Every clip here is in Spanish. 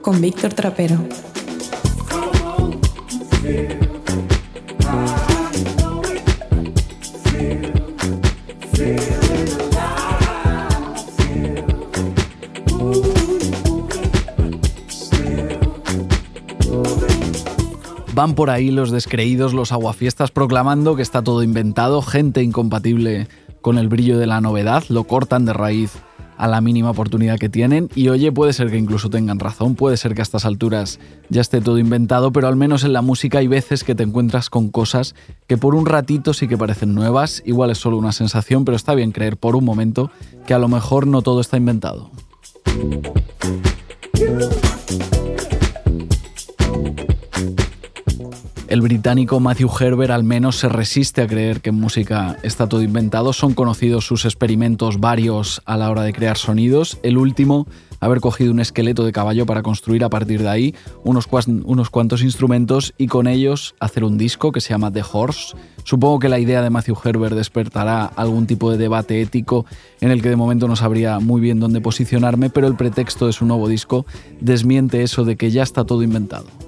Con Víctor Trapero. Van por ahí los descreídos, los aguafiestas proclamando que está todo inventado, gente incompatible con el brillo de la novedad, lo cortan de raíz a la mínima oportunidad que tienen y oye, puede ser que incluso tengan razón, puede ser que a estas alturas ya esté todo inventado, pero al menos en la música hay veces que te encuentras con cosas que por un ratito sí que parecen nuevas, igual es solo una sensación, pero está bien creer por un momento que a lo mejor no todo está inventado. El británico Matthew Herbert al menos se resiste a creer que en música está todo inventado. Son conocidos sus experimentos varios a la hora de crear sonidos. El último, haber cogido un esqueleto de caballo para construir a partir de ahí unos, unos cuantos instrumentos y con ellos hacer un disco que se llama The Horse. Supongo que la idea de Matthew Herbert despertará algún tipo de debate ético en el que de momento no sabría muy bien dónde posicionarme, pero el pretexto de su nuevo disco desmiente eso de que ya está todo inventado.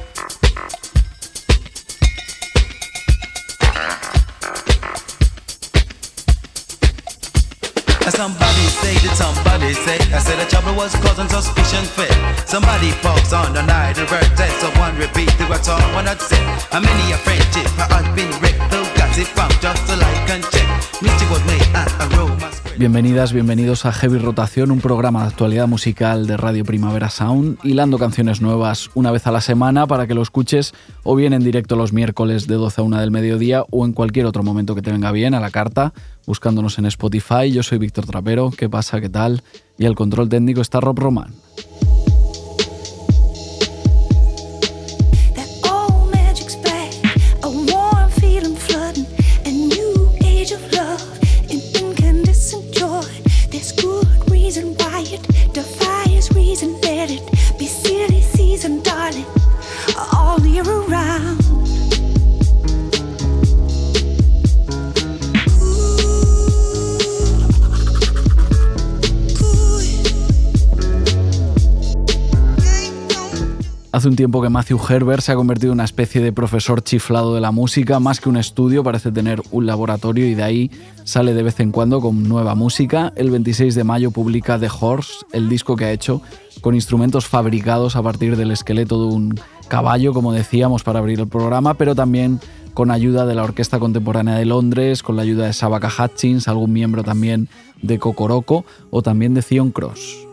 Somebody say that somebody say I said the trouble was causing suspicion fit. Somebody pokes on the night and birthday, so one repeat to what someone had said. How many a friendship has been wrecked, though got it found just to like and check. Mystic was made at a romance. Bienvenidas, bienvenidos a Heavy Rotación, un programa de actualidad musical de Radio Primavera Sound, hilando canciones nuevas una vez a la semana para que lo escuches o bien en directo los miércoles de 12 a 1 del mediodía o en cualquier otro momento que te venga bien a la carta, buscándonos en Spotify. Yo soy Víctor Trapero, ¿qué pasa? ¿Qué tal? Y el control técnico está Rob Roman. Hace un tiempo que Matthew Herbert se ha convertido en una especie de profesor chiflado de la música, más que un estudio, parece tener un laboratorio y de ahí sale de vez en cuando con nueva música. El 26 de mayo publica The Horse, el disco que ha hecho con instrumentos fabricados a partir del esqueleto de un caballo, como decíamos, para abrir el programa, pero también con ayuda de la Orquesta Contemporánea de Londres, con la ayuda de Sabaka Hutchins, algún miembro también de Cocoroco o también de Zion Cross.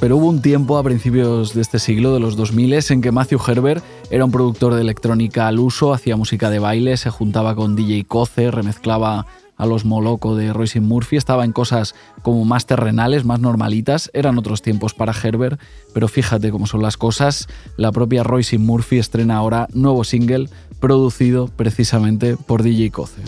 Pero hubo un tiempo a principios de este siglo, de los 2000, en que Matthew Herbert era un productor de electrónica al uso, hacía música de baile, se juntaba con DJ Coce, remezclaba a los Moloco de Royce Murphy, estaba en cosas como más terrenales, más normalitas, eran otros tiempos para Herbert, pero fíjate cómo son las cosas, la propia Royce Murphy estrena ahora nuevo single producido precisamente por DJ Coce.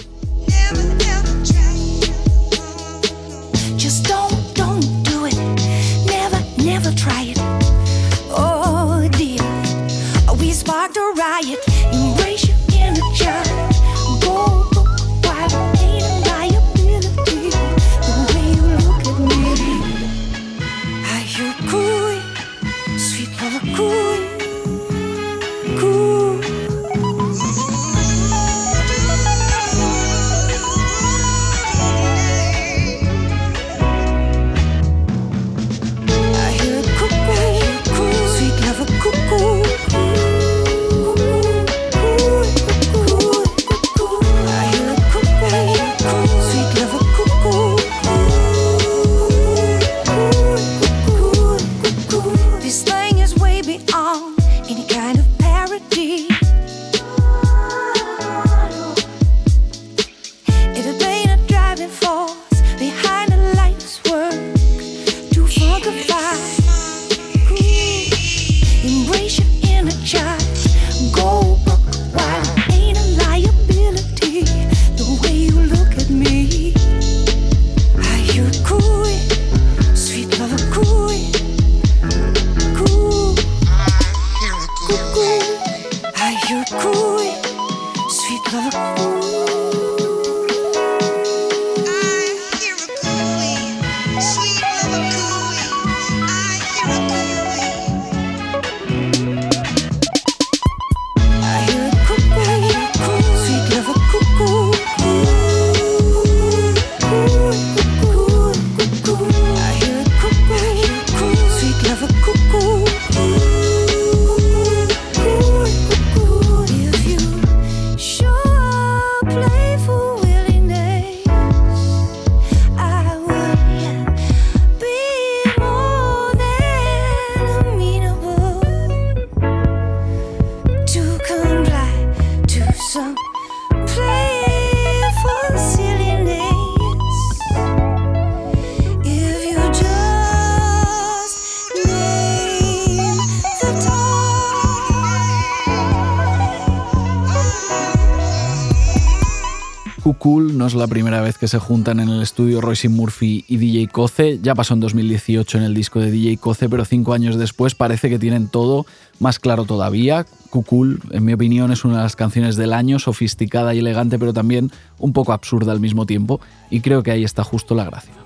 Cool no es la primera vez que se juntan en el estudio Royce Murphy y DJ Coce. Ya pasó en 2018 en el disco de DJ Coce, pero cinco años después parece que tienen todo más claro todavía. Cool, en mi opinión, es una de las canciones del año, sofisticada y elegante, pero también un poco absurda al mismo tiempo. Y creo que ahí está justo la gracia.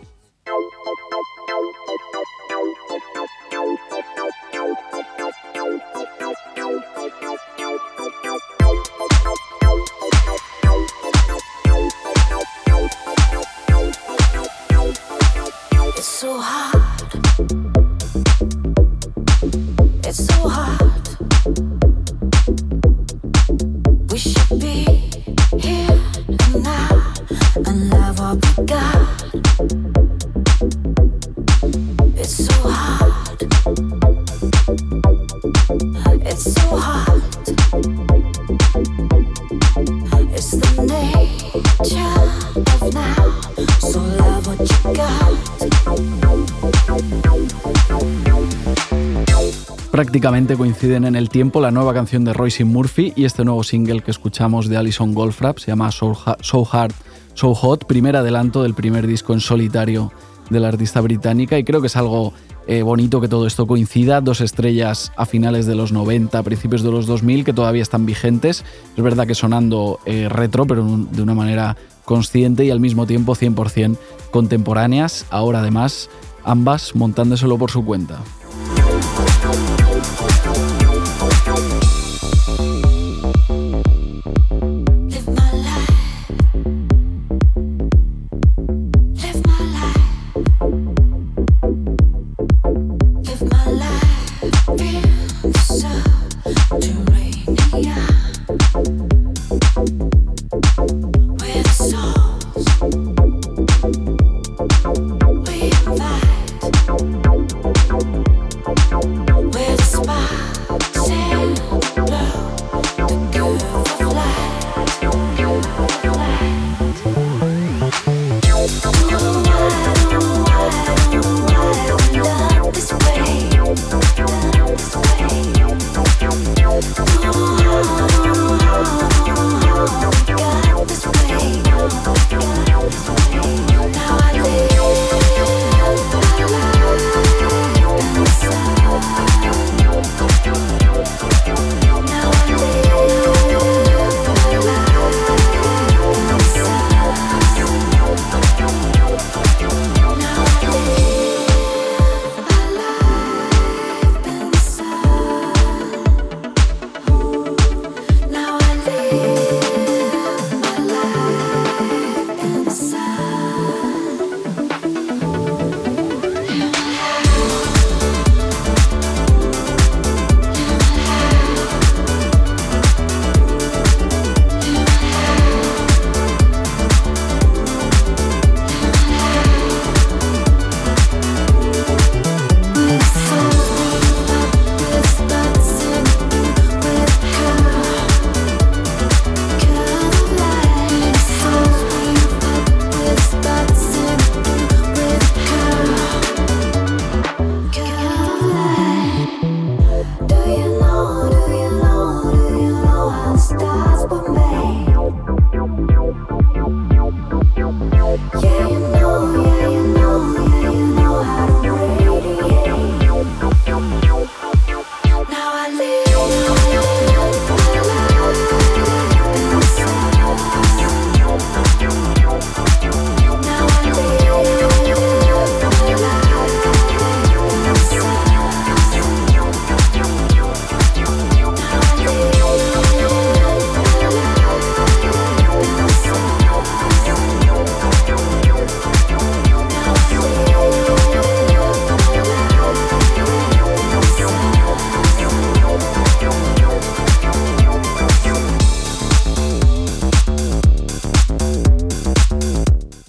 Coinciden en el tiempo la nueva canción de Royce Murphy y este nuevo single que escuchamos de Alison Goldfrapp, se llama So, Hard, So Hot, primer adelanto del primer disco en solitario de la artista británica y creo que es algo eh, bonito que todo esto coincida, dos estrellas a finales de los 90, principios de los 2000 que todavía están vigentes, es verdad que sonando eh, retro pero de una manera consciente y al mismo tiempo 100% contemporáneas, ahora además ambas montándoselo por su cuenta.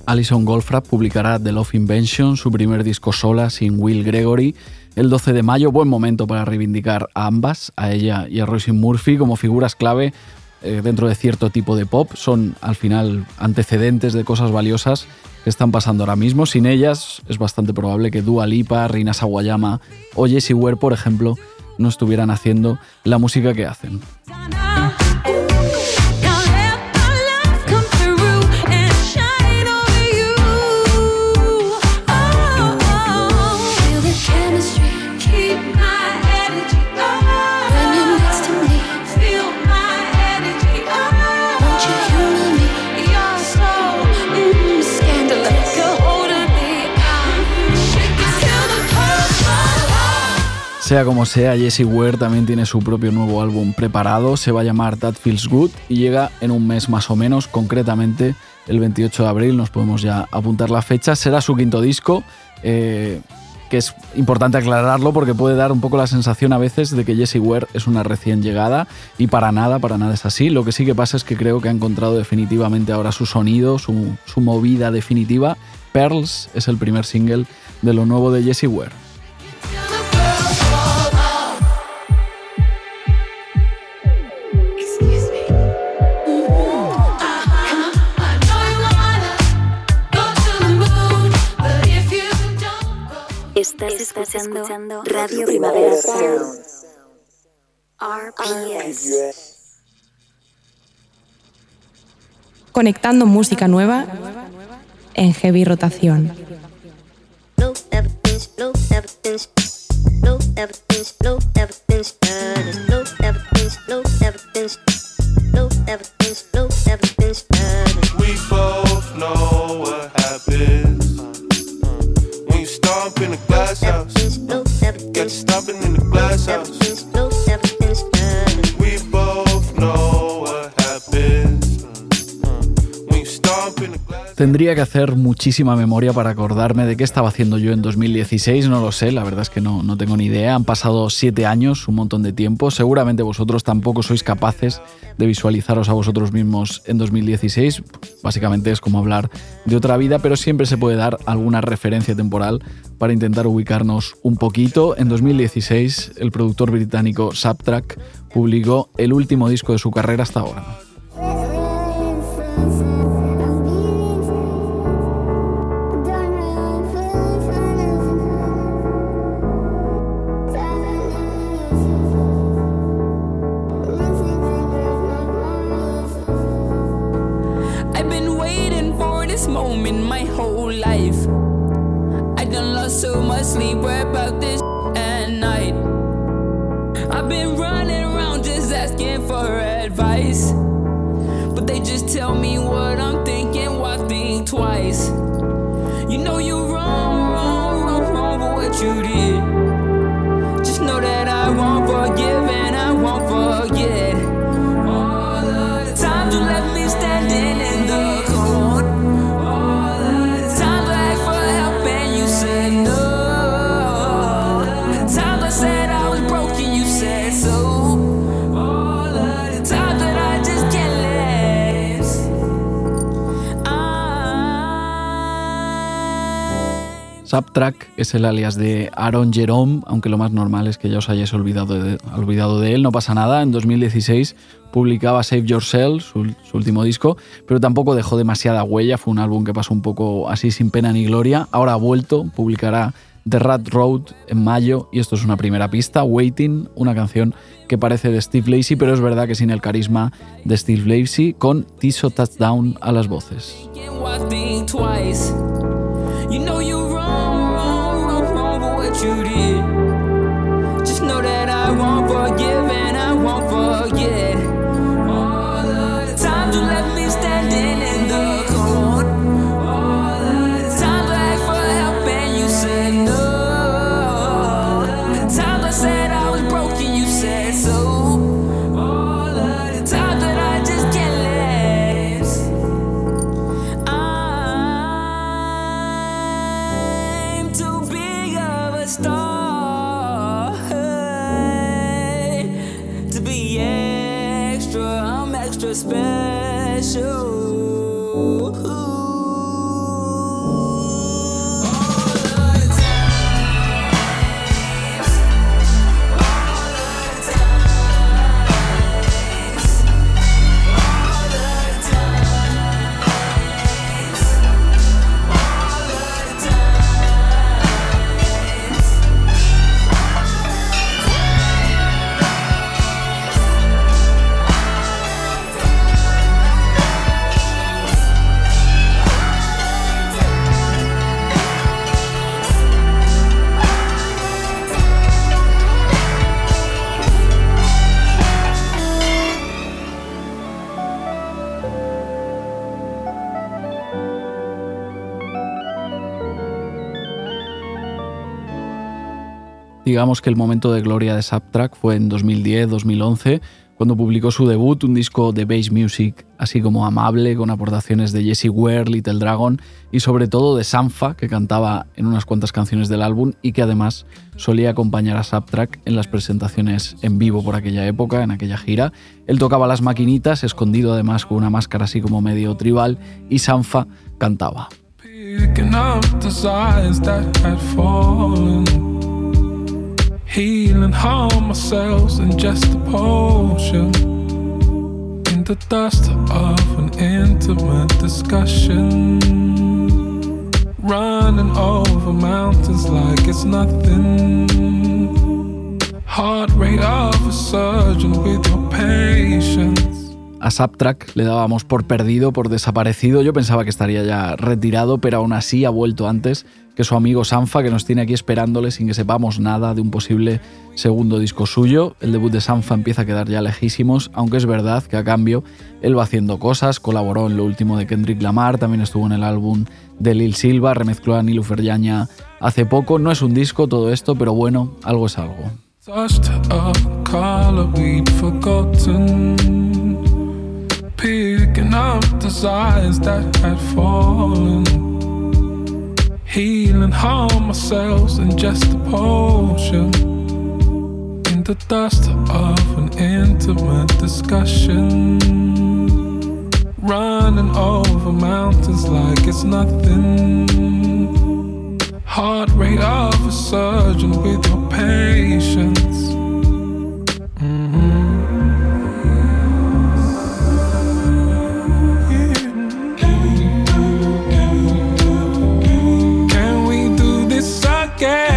Alison Goldfrapp publicará The Love Invention, su primer disco sola sin Will Gregory, el 12 de mayo. Buen momento para reivindicar a ambas, a ella y a Roisin Murphy, como figuras clave eh, dentro de cierto tipo de pop. Son al final antecedentes de cosas valiosas que están pasando ahora mismo. Sin ellas es bastante probable que Dua Lipa, Rina Sawayama o Jessie Ware, por ejemplo, no estuvieran haciendo la música que hacen. Sea como sea, Jessie Ware también tiene su propio nuevo álbum preparado, se va a llamar That Feels Good y llega en un mes más o menos, concretamente el 28 de abril, nos podemos ya apuntar la fecha, será su quinto disco. Eh, que es importante aclararlo porque puede dar un poco la sensación a veces de que Jessie Ware es una recién llegada y para nada, para nada es así. Lo que sí que pasa es que creo que ha encontrado definitivamente ahora su sonido, su, su movida definitiva. Pearls es el primer single de lo nuevo de Jessie Ware. Estás, escuchando, Radio Primavera Sound. RPS. Conectando música nueva en heavy rotación. No evidence, no evidence, no evidence, no evidence, no evidence, no evidence, no evidence, Tendría que hacer muchísima memoria para acordarme de qué estaba haciendo yo en 2016, no lo sé, la verdad es que no, no tengo ni idea. Han pasado siete años, un montón de tiempo. Seguramente vosotros tampoco sois capaces de visualizaros a vosotros mismos en 2016. Básicamente es como hablar de otra vida, pero siempre se puede dar alguna referencia temporal para intentar ubicarnos un poquito. En 2016, el productor británico Subtrack publicó el último disco de su carrera hasta ahora. You Subtrack es el alias de Aaron Jerome, aunque lo más normal es que ya os hayáis olvidado de, él, no pasa nada. En 2016 publicaba Save Yourself, su, su último disco, pero tampoco dejó demasiada huella, fue un álbum que pasó un poco así sin pena ni gloria. Ahora ha vuelto, publicará The Rat Road en mayo y esto es una primera pista, Waiting, una canción que parece de Steve Lacey, pero es verdad que sin el carisma de Steve Lacey, con Tiso Touchdown a las voces. You know you're wrong, wrong, wrong, wrong for what you did. Just know that I won't forgive and I won't forget. Digamos que el momento de gloria de Subtrack fue en 2010-2011, cuando publicó su debut, un disco de bass music así como amable, con aportaciones de Jesse Ware, Little Dragon y sobre todo de Sanfa, que cantaba en unas cuantas canciones del álbum y que además solía acompañar a Subtrack en las presentaciones en vivo por aquella época, en aquella gira. Él tocaba las maquinitas, escondido además con una máscara así como medio tribal, y Sanfa cantaba. Healing harm ourselves in just a potion. In the dust of an intimate discussion. Running over mountains like it's nothing. Heart rate of a surgeon with your patience. A Subtrack le dábamos por perdido, por desaparecido. Yo pensaba que estaría ya retirado, pero aún así ha vuelto antes que su amigo Sanfa, que nos tiene aquí esperándole sin que sepamos nada de un posible segundo disco suyo. El debut de Sanfa empieza a quedar ya lejísimos, aunque es verdad que a cambio él va haciendo cosas, colaboró en lo último de Kendrick Lamar, también estuvo en el álbum de Lil Silva, remezcló a Nilu Feryaña hace poco. No es un disco todo esto, pero bueno, algo es algo. Healing harm ourselves in just a potion. In the dust of an intimate discussion. Running over mountains like it's nothing. Heart rate of a surgeon with your patience. Sanfa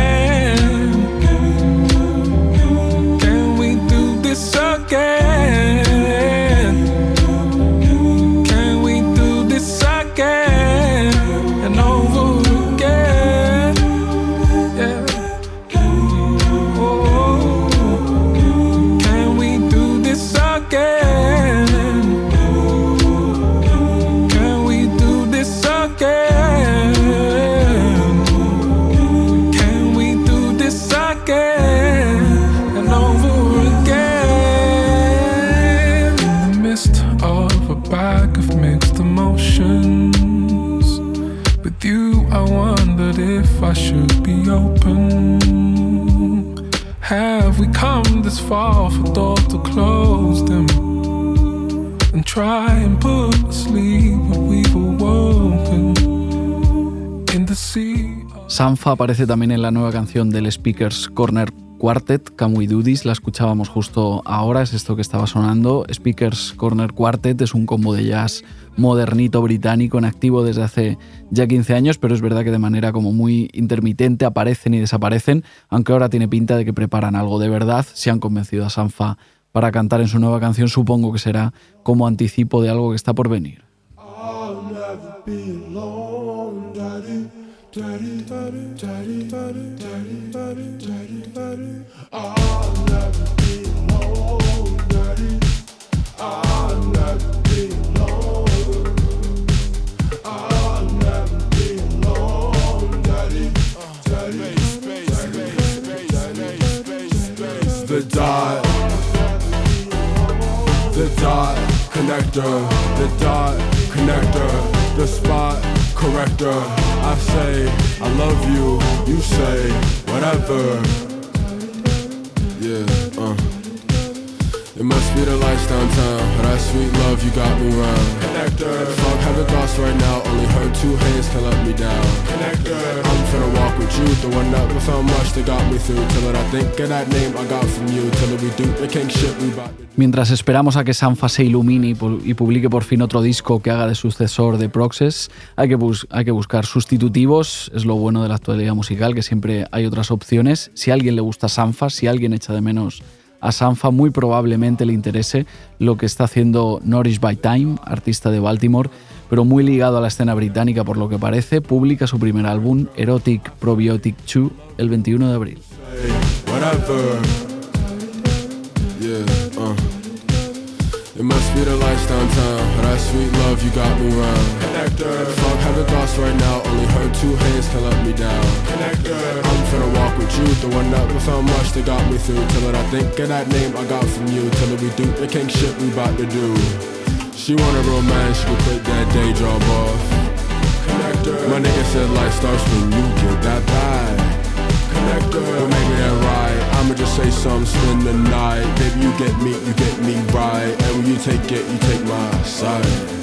aparece también en la nueva canción del Speakers Corner Quartet, Can We Do la escuchábamos justo ahora, es esto que estaba sonando. Speakers Corner Quartet es un combo de jazz modernito británico en activo desde hace ya 15 años, pero es verdad que de manera como muy intermitente aparecen y desaparecen, aunque ahora tiene pinta de que preparan algo de verdad, si han convencido a Sanfa para cantar en su nueva canción, supongo que será como anticipo de algo que está por venir. I'll. the dot. Connector, the dot connector, the spot corrector. I say I love you, you say whatever. It must be the lights downtown. That sweet love, you got me round. Connector. Fuck having thoughts right now. Only her two hands can let me down. Connector. I'm finna walk with you. The one that was so much that got me through. Till it I think of that name I got from you. Till it we do the king shit we bought. Mientras esperamos a que Sanfa se ilumine y publique por fin otro disco que haga de sucesor de Proxes, hay que, bus hay que buscar sustitutivos. Es lo bueno de la actualidad musical, que siempre hay otras opciones. Si a alguien le gusta Sanfa, si alguien echa de menos a Sanfa muy probablemente le interese lo que está haciendo Norris by Time, artista de Baltimore, pero muy ligado a la escena británica por lo que parece, publica su primer álbum, Erotic Probiotic 2, el 21 de abril. Sweet love, you got me round. Connector. Fuck having thoughts right now, only her two hands can let me down. Connector. I'm finna walk with you, the one that was so much that got me through. Till it I think of that name I got from you. Till it we do the king shit we bout to do. She want a romance, she can quit that day job off. Connector. My nigga said life starts when you get that bag. Connector. But maybe that right. I'ma just say something, spend the night. Baby, you get me, you get me right. And when you take it, you take my side.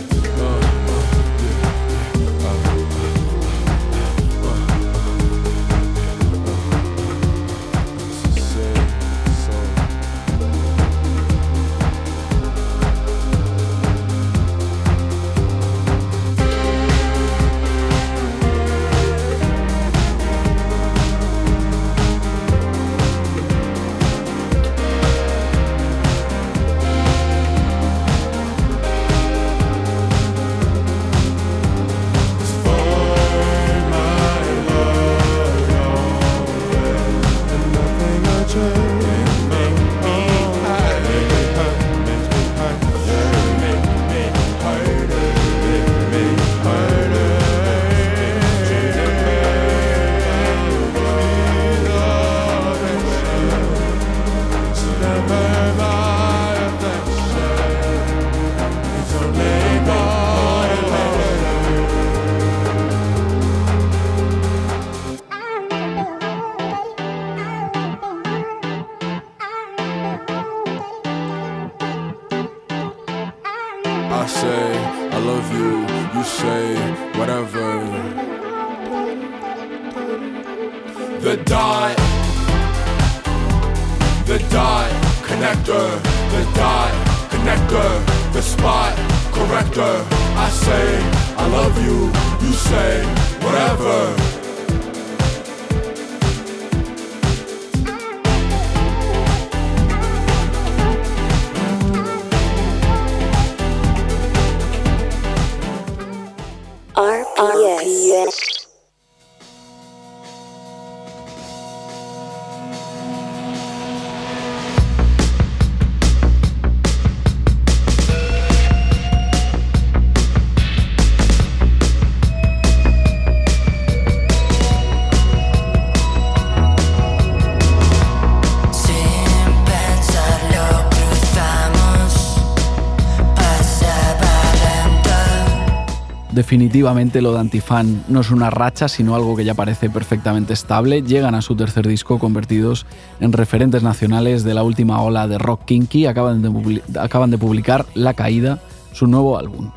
Definitivamente lo de Antifan no es una racha, sino algo que ya parece perfectamente estable. Llegan a su tercer disco convertidos en referentes nacionales de la última ola de rock kinky. Acaban de, acaban de publicar La Caída, su nuevo álbum.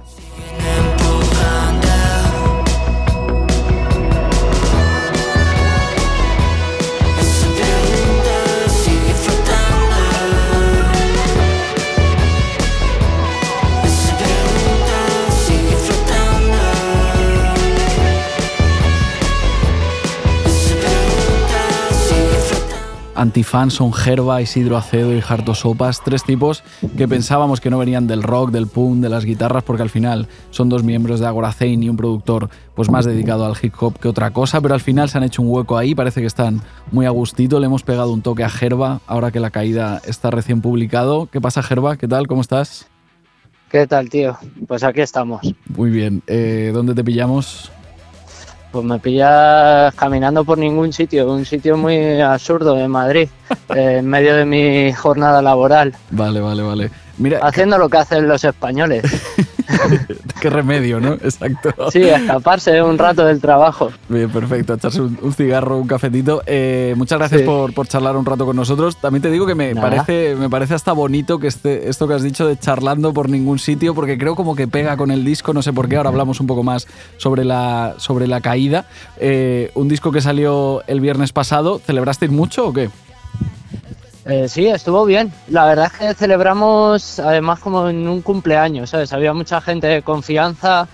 Antifan son Gerba, Isidro Acedo y Harto Sopas, tres tipos que pensábamos que no venían del rock, del punk, de las guitarras, porque al final son dos miembros de Agora Zane y un productor pues más dedicado al hip hop que otra cosa, pero al final se han hecho un hueco ahí, parece que están muy a gustito, le hemos pegado un toque a Gerba, ahora que la caída está recién publicado. ¿Qué pasa Gerba? ¿Qué tal? ¿Cómo estás? ¿Qué tal, tío? Pues aquí estamos. Muy bien. Eh, ¿Dónde te pillamos? Pues me pillas caminando por ningún sitio, un sitio muy absurdo en Madrid, eh, en medio de mi jornada laboral, Vale, vale, vale. Mira, haciendo lo que hacen los españoles. qué remedio, ¿no? Exacto. Sí, escaparse un rato del trabajo. Bien, perfecto. Echarse un, un cigarro, un cafetito. Eh, muchas gracias Sí. por, por charlar un rato con nosotros. También te digo que me Nada. parece, me parece hasta bonito que este, esto que has dicho de charlando por ningún sitio, porque creo como que pega con el disco, no sé por qué. Ahora hablamos un poco más sobre la, sobre la caída. Eh, un disco que salió el viernes pasado. ¿Celebrasteis mucho o qué? Eh, sí, estuvo bien. La verdad es que celebramos además como en un cumpleaños, ¿sabes? Había mucha gente de confianza,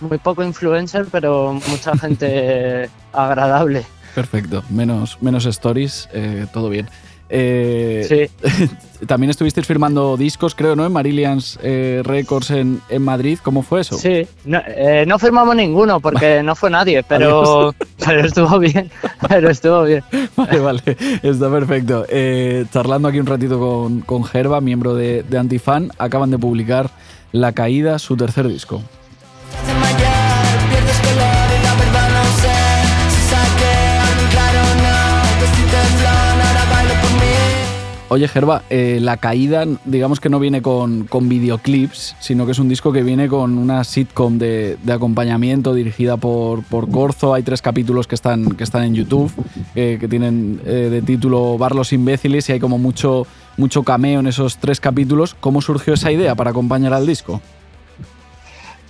muy poco influencer, pero mucha gente agradable. Perfecto. Menos, menos stories, eh, todo bien. Eh, Sí. También estuvisteis firmando discos, creo, ¿no? En Marillions eh, Records en, en Madrid. ¿Cómo fue eso? Sí, no, eh, no firmamos ninguno porque no fue nadie, pero, pero estuvo bien, pero estuvo bien. Vale, vale, está perfecto. Charlando aquí un ratito con, con Gerba, miembro de, de Antifan, acaban de publicar La Caída, su tercer disco. Oye, Gerba, eh, La Caída, digamos que no viene con, con videoclips, sino que es un disco que viene con una sitcom de, acompañamiento dirigida por, por Corzo. Hay tres capítulos que están, que están en YouTube, eh, que tienen eh, de título Bar los imbéciles y hay como mucho, mucho cameo en esos tres capítulos. ¿Cómo surgió esa idea para acompañar al disco?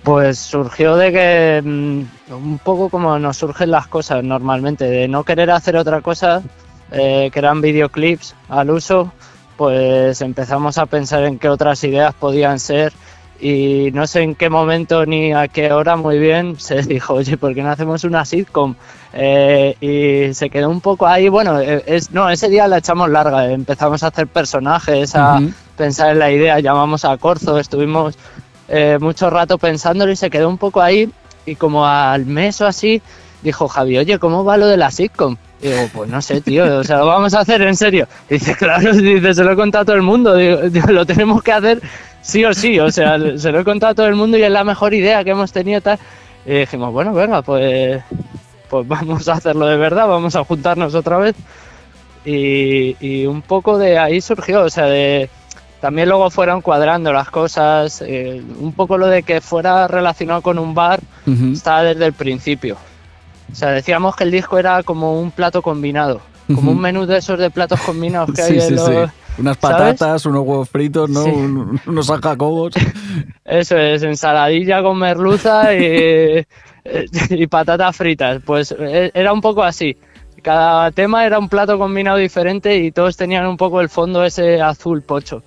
Pues surgió de que mm, un poco como nos surgen las cosas normalmente, de no querer hacer otra cosa, eh, que eran videoclips al uso, pues empezamos a pensar en qué otras ideas podían ser y no sé en qué momento ni a qué hora muy bien se dijo, oye, ¿por qué no hacemos una sitcom? Eh, y se quedó un poco ahí, bueno, eh, es, no, ese día la echamos larga, empezamos a hacer personajes, a Ujú. pensar en la idea, llamamos a Corzo, estuvimos eh, mucho rato pensándolo y se quedó un poco ahí y como al mes o así dijo Javi, oye, ¿cómo va lo de la sitcom? Y digo, pues no sé, tío, o sea, lo vamos a hacer en serio. Y dice, claro, dice, se lo he contado a todo el mundo, digo, digo, lo tenemos que hacer sí o sí, o sea, se lo he contado a todo el mundo y es la mejor idea que hemos tenido tal. Y dijimos, bueno, venga, pues, pues vamos a hacerlo de verdad, vamos a juntarnos otra vez. Y, y un poco de ahí surgió, o sea, de, también luego fueron cuadrando las cosas, eh, un poco lo de que fuera relacionado con un bar Ujú. estaba desde el principio. O sea, decíamos que el disco era como un plato combinado, como un menú de esos de platos combinados que Sí, hay en sí, los... sí. Unas ¿sabes? patatas, unos huevos fritos, ¿no? Un- unos jacobos. Eso es, ensaladilla con merluza y, y patatas fritas. Pues eh, era un poco así. Cada tema era un plato combinado diferente y todos tenían un poco el fondo ese azul pocho.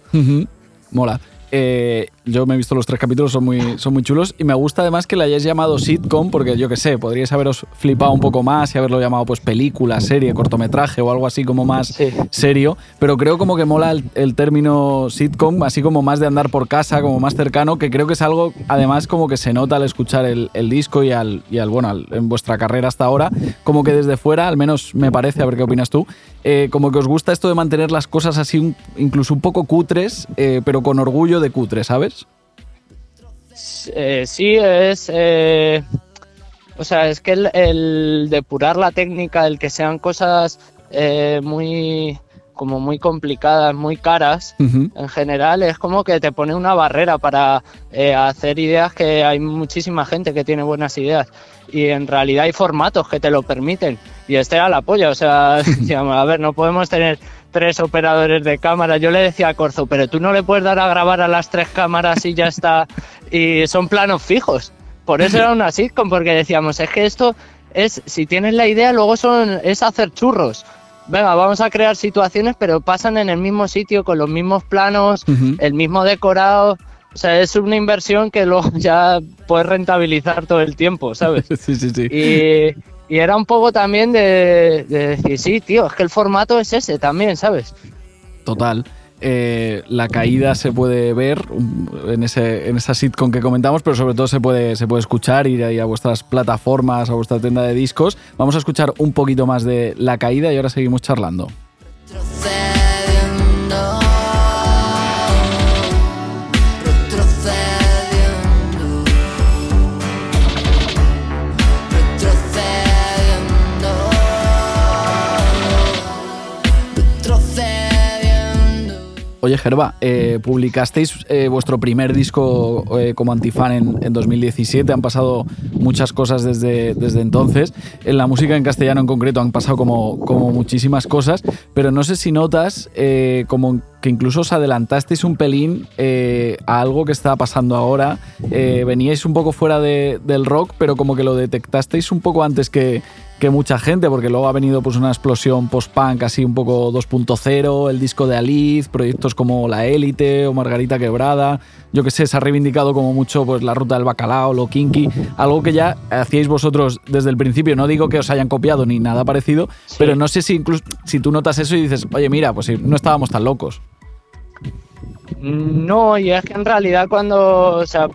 Mola. Eh, yo me he visto los tres capítulos, son muy, son muy chulos. Y me gusta además que le hayáis llamado sitcom, porque yo qué sé, podríais haberos flipado un poco más y haberlo llamado pues película, serie, cortometraje o algo así como más Sí. serio. Pero creo como que mola el, el término sitcom, así como más de andar por casa, como más cercano, que creo que es algo además como que se nota al escuchar el, el disco y al, y al bueno, al- en vuestra carrera hasta ahora, como que desde fuera, al menos me parece, a ver qué opinas tú, eh, como que os gusta esto de mantener las cosas así un- incluso un poco cutres, eh, pero con orgullo de cutre, ¿sabes? Eh, sí, es. eh, o sea, es que el, el depurar la técnica, el que sean cosas eh, muy. como muy complicadas, muy caras, en general, es como que te pone una barrera para eh, hacer ideas que hay muchísima gente que tiene buenas ideas. Y en realidad hay formatos que te lo permiten. Y este era la polla. O sea, a ver, no podemos tener tres operadores de cámara. Yo le decía a Corzo, pero tú no le puedes dar a grabar a las tres cámaras y ya está. Y son planos fijos. Por eso era una sitcom, porque decíamos, es que esto es, si tienes la idea, luego son, es hacer churros. Venga, vamos a crear situaciones, pero pasan en el mismo sitio, con los mismos planos, Ujú. el mismo decorado. O sea, es una inversión que luego ya puedes rentabilizar todo el tiempo, ¿sabes? Sí, sí, sí. Y, y era un poco también de, de decir, sí, tío, es que el formato es ese también, ¿sabes? Total. Eh, la caída se puede ver um, en, ese, en esa sitcom que comentamos, pero sobre todo se puede, se puede escuchar, ir ahí a vuestras plataformas, a vuestra tienda de discos. Vamos a escuchar un poquito más de la caída y ahora seguimos charlando. Oye, Gerba, eh, publicasteis eh, vuestro primer disco eh, como antifan en, en 2017. Han pasado muchas cosas desde, desde entonces. En la música en castellano en concreto han pasado como, como muchísimas cosas, pero no sé si notas como que incluso os adelantasteis un pelín a algo que está pasando ahora. Veníais un poco fuera de- del rock, pero como que lo detectasteis un poco antes que, que mucha gente, porque luego ha venido pues una explosión post-punk así un poco 2.0, el disco de Alice, proyectos como La Élite o Margarita Quebrada, yo que sé, se ha reivindicado como mucho pues la ruta del bacalao, lo kinky, algo que ya hacíais vosotros desde el principio, no digo que os hayan copiado ni nada parecido, pero no sé si incluso si tú notas eso y dices, oye mira, pues no estábamos tan locos. No, y es que en realidad cuando, o sea,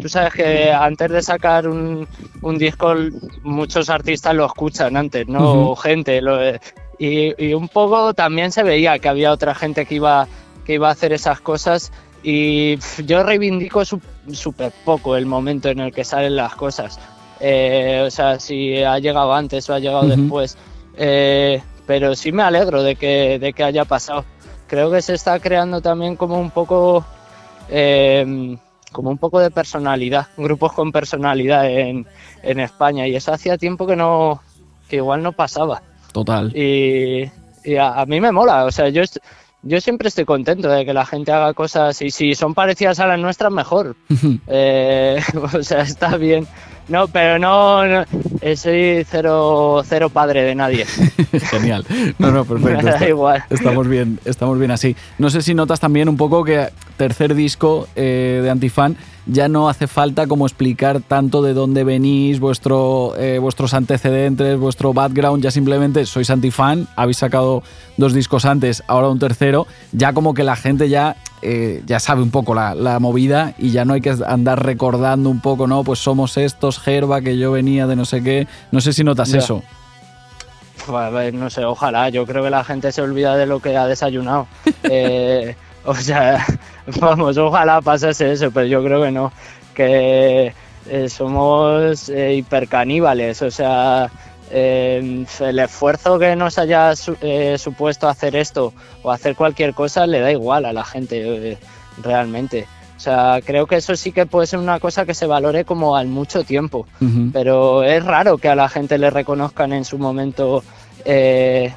tú sabes que antes de sacar un, un disco muchos artistas lo escuchan antes, ¿no? Ujú. O gente. lo- y, y un poco también se veía que había otra gente que iba, que iba a hacer esas cosas y yo reivindico súper poco el momento en el que salen las cosas. Eh, o sea, si ha llegado antes o ha llegado Ujú. después. Eh, pero sí me alegro de que, de que haya pasado. Creo que se está creando también como un poco eh, como un poco de personalidad, grupos con personalidad en, en España y eso hacía tiempo que no que igual no pasaba Total. y, y a, a mí me mola, o sea, yo yo siempre estoy contento de que la gente haga cosas y si son parecidas a las nuestras mejor, Eh, o sea, está bien. No, pero no, no, eh, soy cero, cero padre de nadie. Genial. No, no, perfecto. Da igual. Estamos bien, estamos bien así. No sé si notas también un poco que tercer disco eh, de Antifan ya no hace falta como explicar tanto de dónde venís, vuestro, eh, vuestros antecedentes, vuestro background, ya simplemente sois antifan, habéis sacado dos discos antes, ahora un tercero, ya como que la gente ya, eh, ya sabe un poco la, la movida y ya no hay que andar recordando un poco, ¿no? Pues somos estos, Gerba, que yo venía de no sé qué, no sé si notas Ya. eso. Pues, no sé, ojalá. Yo creo que la gente se olvida de lo que ha desayunado. Eh, o sea, vamos, ojalá pasase eso, pero yo creo que no. Que eh, somos hipercaníbales, o sea, eh, el esfuerzo que nos haya su- eh, supuesto hacer esto o hacer cualquier cosa le da igual a la gente, eh, realmente. O sea, creo que eso sí que puede ser una cosa que se valore como al mucho tiempo pero es raro que a la gente le reconozcan en su momento eh,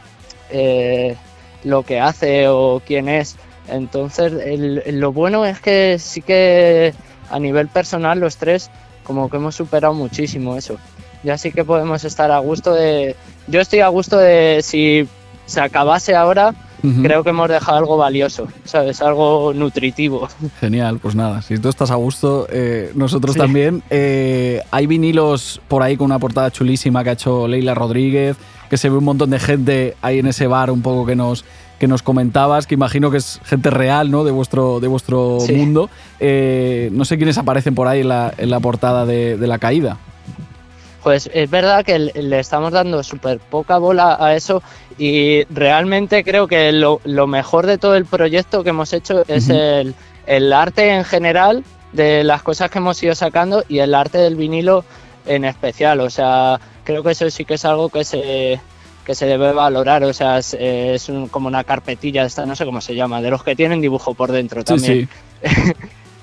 lo que hace o quién es. Entonces, el- lo bueno es que sí que a nivel personal los tres como que hemos superado muchísimo eso. Ya sí que podemos estar a gusto de... Yo estoy a gusto de si se acabase ahora, creo que hemos dejado algo valioso, ¿sabes? Algo nutritivo. Genial, pues nada, si tú estás a gusto, eh, nosotros Sí. también. Eh, hay vinilos por ahí con una portada chulísima que ha hecho Leila Rodríguez, que se ve un montón de gente ahí en ese bar un poco que nos, que nos comentabas, que imagino que es gente real, ¿no? De vuestro, de vuestro Sí. mundo. Eh, no sé quiénes aparecen por ahí en la, en la portada de, de la caída. Pues es verdad que le estamos dando súper poca bola a eso y realmente creo que lo, lo mejor de todo el proyecto que hemos hecho es el, el arte en general de las cosas que hemos ido sacando y el arte del vinilo en especial. O sea, creo que eso sí que es algo que se, que se debe valorar. O sea, es, es un- como una carpetilla, esta no sé cómo se llama, de los que tienen dibujo por dentro Sí, también sí.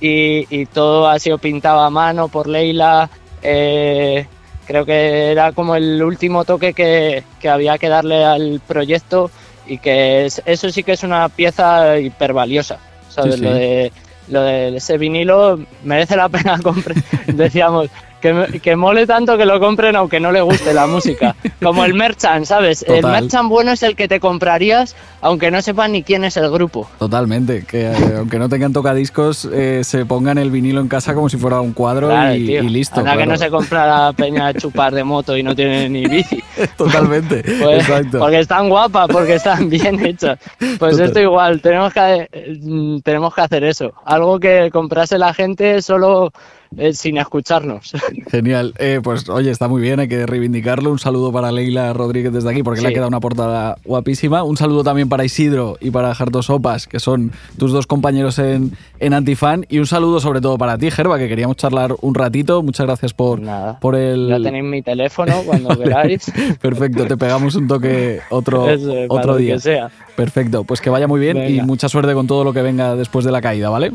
y, y todo ha sido pintado a mano por Leila. eh, creo que era como el último toque que, que había que darle al proyecto y que es- eso sí que es una pieza hiper valiosa. ¿sabes? Sí, sí. Lo, de, lo de ese vinilo merece la pena comprar. Decíamos que, que mole tanto que lo compren aunque no le guste la música. Como el merchant, ¿sabes? El merchant bueno es el que te comprarías aunque no sepan ni quién es el grupo. Totalmente, que eh, aunque no tengan tocadiscos, eh, se pongan el vinilo en casa como si fuera un cuadro Claro, y, listo. Anda que claro. no se compra la peña de chupar de moto y no tiene ni bici. Totalmente, Pues, exacto. porque están guapas, porque están bien hechas. Pues Total. esto igual, tenemos que, eh, tenemos que hacer eso. Algo que comprase la gente solo eh, sin escucharnos. Genial. Eh, pues oye, está muy bien, hay que reivindicarlo. Un saludo para Leila Rodríguez desde aquí, porque le ha quedado una portada guapísima. Un saludo también para Isidro y para Jarto Sopas, que son tus dos compañeros en, en Antifan. Y un saludo sobre todo para ti, Gerba, que queríamos charlar un ratito. Muchas gracias por, Nada. por el... Ya tenéis mi teléfono cuando queráis. Perfecto, te pegamos un toque otro, Eso, otro día. que sea. Perfecto, pues que vaya muy bien y mucha suerte con todo lo que venga después de la caída, ¿vale?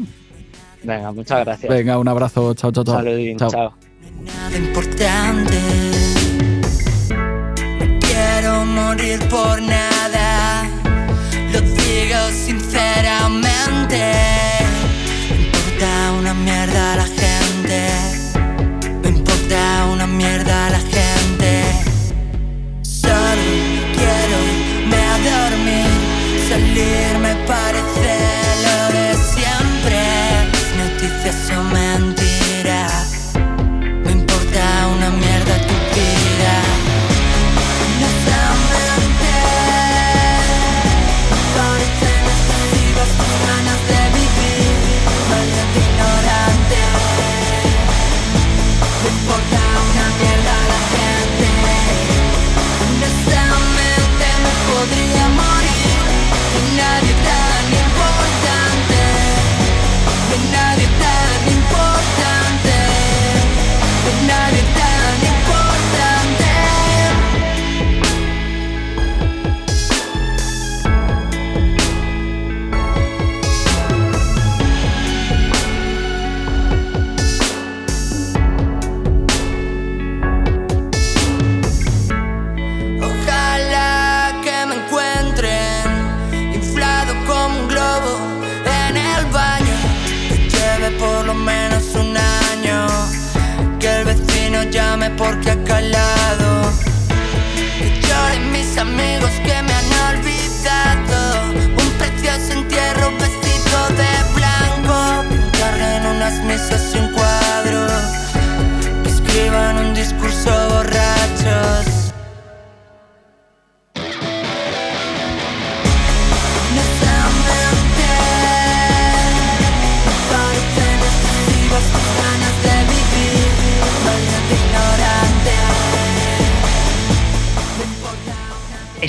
Venga, muchas gracias. Venga, un abrazo, chao, chao, chao. Saludín, chao. nada importante. No quiero morir por nada, lo digo sinceramente. Me importa una mierda la gente, me importa una mierda la gente.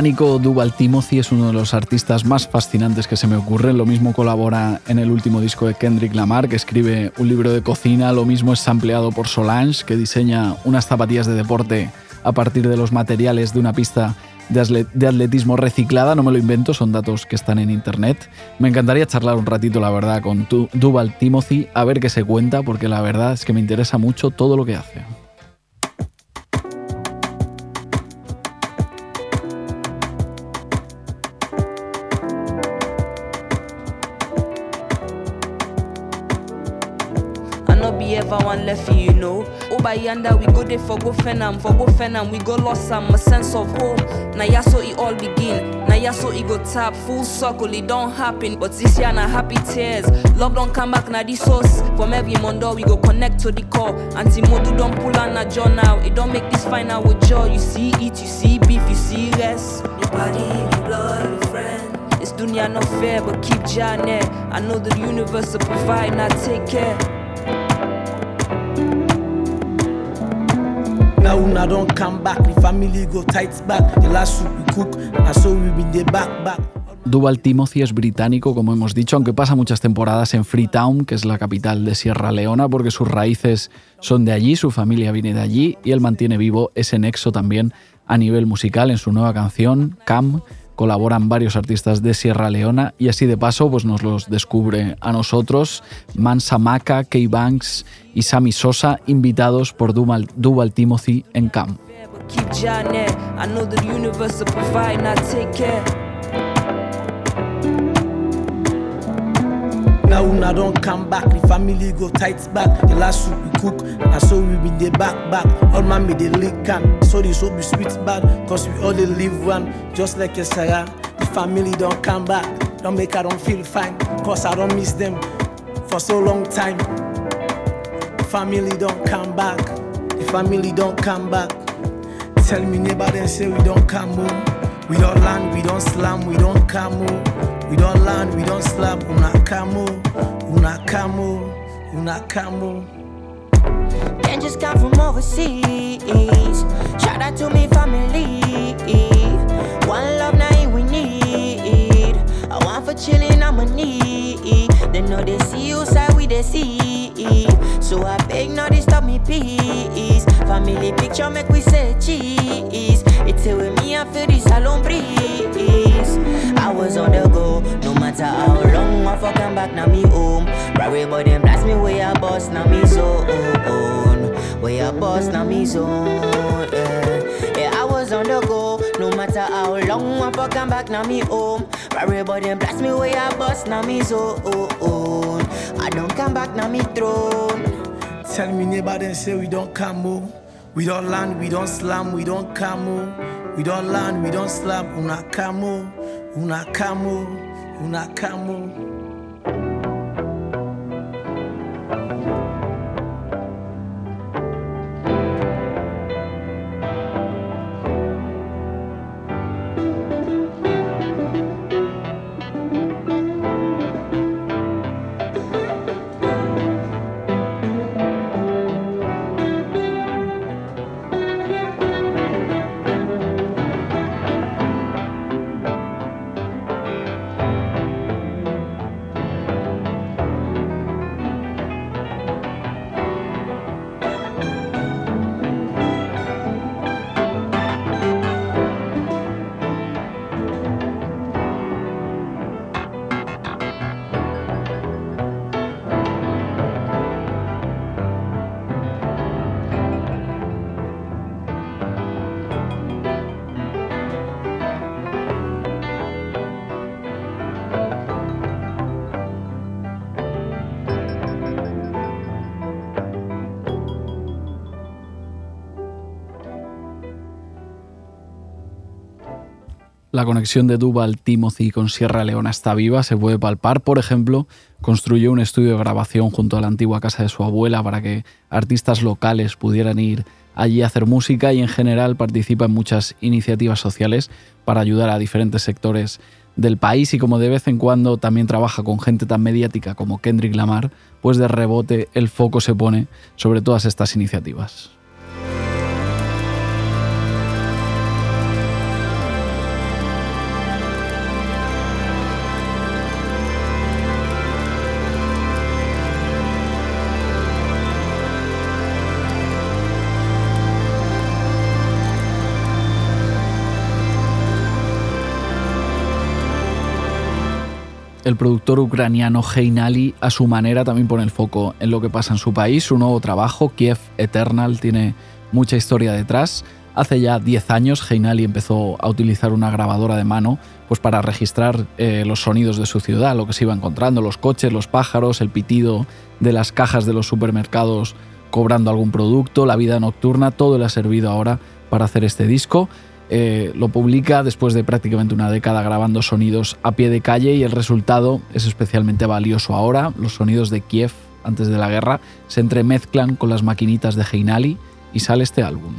Británico Duval Timothy es uno de los artistas más fascinantes que se me ocurren. Lo mismo colabora en el último disco de Kendrick Lamar, que escribe un libro de cocina. Lo mismo es sampleado por Solange, que diseña unas zapatillas de deporte a partir de los materiales de una pista de atletismo reciclada. No me lo invento, son datos que están en internet. Me encantaría charlar un ratito, la verdad, con Duval Timothy, a ver qué se cuenta, porque la verdad es que me interesa mucho todo lo que hace. Yonder we go there for go fenam, for go fenam we go lost some a sense of home. Now yeah so it all begin. Now yeah so it go tap full circle. It don't happen, but this year na happy tears. Love don't come back na the source. From every Mondo we go connect to the core. Anti modu don't pull on a jaw now. It don't make this final with joy. You see eat, you see beef, you see rest. Your body, your blood, your friend. This dunya not fair, but keep Janet. I know the universe will provide, not take care. Una come back, family go back. Duval Timothy es británico, como hemos dicho, aunque pasa muchas temporadas en Freetown, que es la capital de Sierra Leona, porque sus raíces son de allí, su familia viene de allí y él mantiene vivo ese nexo también a nivel musical en su nueva canción, Cam. Colaboran varios artistas de Sierra Leona y así de paso pues nos los descubre a nosotros, Mansa Maka, Kay Banks y Sammy Sosa, invitados por Duval Timothy en Cam. Now una don come back, the family go tight back. The last soup we cook, and so we be the back back. All man me the lick can, so the soap be sweet bad. Cause we all live one, just like a Isaiah. The family don't come back, don't make I don't feel fine. Cause I don't miss them for so long time. The family don't come back, the family don't come back. Tell me neighbor then say we don't come home. We don't land, we don't slam, we don't come home. We don't land, we don't slap, una camo, una camo, una camo. Then just come from overseas. Shout out to me family. One love now we need. I want for chilling, I'm a need. They know they see you side we they see. So I beg now they stop me peace. Family picture make we say cheese. It's here with me I feel this alone breeze. I was on the go, no matter how long I fuck come back now me home. Right boy them blast me way I boss now me zone. Way I boss now me zone. Yeah. yeah, I was on the go, no matter how long I fuck come back now me home. Right boy them blast me way I boss now me zone. I don't come back now me throne. Tell me neighbor then say we don't come home. We don't land, we don't slam, we don't camo. We don't land, we don't slap, una camo, una camo, una camo. La conexión de Duval Timothy con Sierra Leona está viva, se puede palpar. Por ejemplo, construyó un estudio de grabación junto a la antigua casa de su abuela para que artistas locales pudieran ir allí a hacer música y en general participa en muchas iniciativas sociales para ayudar a diferentes sectores del país y como de vez en cuando también trabaja con gente tan mediática como Kendrick Lamar, pues de rebote el foco se pone sobre todas estas iniciativas. El productor ucraniano Heinali, a su manera, también pone el foco en lo que pasa en su país. Su nuevo trabajo, Kiev Eternal, tiene mucha historia detrás. Hace ya 10 años, Heinali empezó a utilizar una grabadora de mano pues para registrar eh, los sonidos de su ciudad, lo que se iba encontrando, los coches, los pájaros, el pitido de las cajas de los supermercados cobrando algún producto, la vida nocturna, todo le ha servido ahora para hacer este disco. Eh, lo publica después de prácticamente una década grabando sonidos a pie de calle y el resultado es especialmente valioso ahora. Los sonidos de Kiev antes de la guerra se entremezclan con las maquinitas de Heinali y sale este álbum.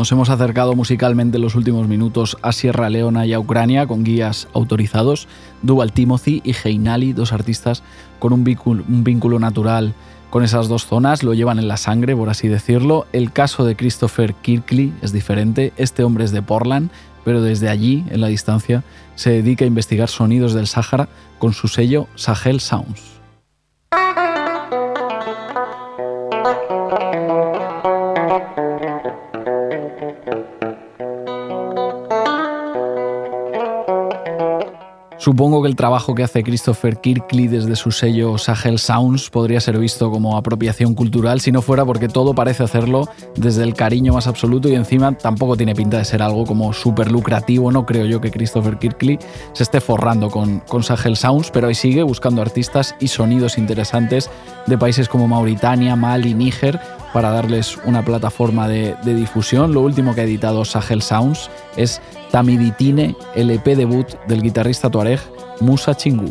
Nos hemos acercado musicalmente en los últimos minutos a Sierra Leona y a Ucrania con guías autorizados, Duval Timothy y Heinali, dos artistas con un vínculo, natural con esas dos zonas, lo llevan en la sangre, por así decirlo. El caso de Christopher Kirkley es diferente, este hombre es de Portland, pero desde allí, en la distancia, se dedica a investigar sonidos del Sáhara con su sello Sahel Sounds. Supongo que el trabajo que hace Christopher Kirkley desde su sello Sahel Sounds podría ser visto como apropiación cultural si no fuera porque todo parece hacerlo desde el cariño más absoluto y encima tampoco tiene pinta de ser algo como súper lucrativo. No creo yo que Christopher Kirkley se esté forrando con, con Sahel Sounds, pero ahí sigue buscando artistas y sonidos interesantes de países como Mauritania, Mali, Níger para darles una plataforma de, de difusión. Lo último que ha editado Sahel Sounds es Tamiditine, el EP debut del guitarrista tuareg Musa Chingu.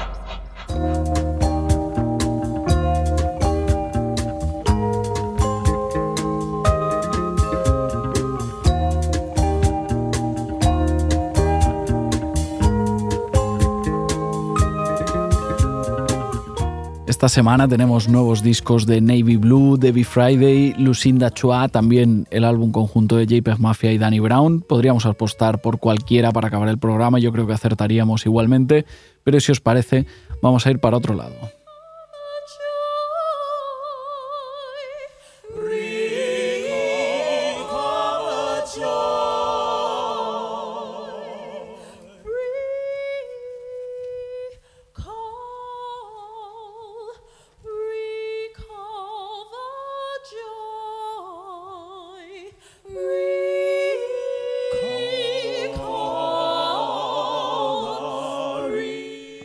Esta semana tenemos nuevos discos de Navy Blue, Debbie Friday, Lucinda Chua, también el álbum conjunto de JPEG Mafia y Danny Brown. Podríamos apostar por cualquiera para acabar el programa, yo creo que acertaríamos igualmente, pero si os parece, vamos a ir para otro lado.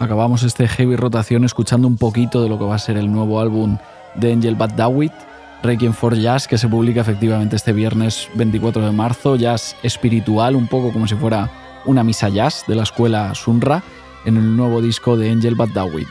Acabamos este heavy rotación escuchando un poquito de lo que va a ser el nuevo álbum de Angel Bad Dawit, Requiem for Jazz, que se publica efectivamente este viernes 24 de marzo, jazz espiritual, un poco como si fuera una misa jazz de la escuela Sunra, en el nuevo disco de Angel Bad Dawit.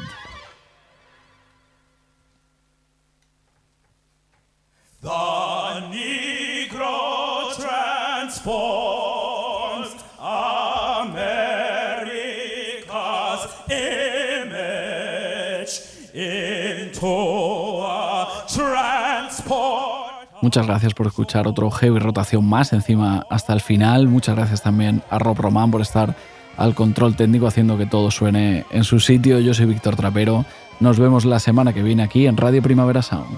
Muchas gracias por escuchar otro heavy rotación más, encima hasta el final. Muchas gracias también a Rob Román por estar al control técnico haciendo que todo suene en su sitio. Yo soy Víctor Trapero. Nos vemos la semana que viene aquí en Radio Primavera Sound.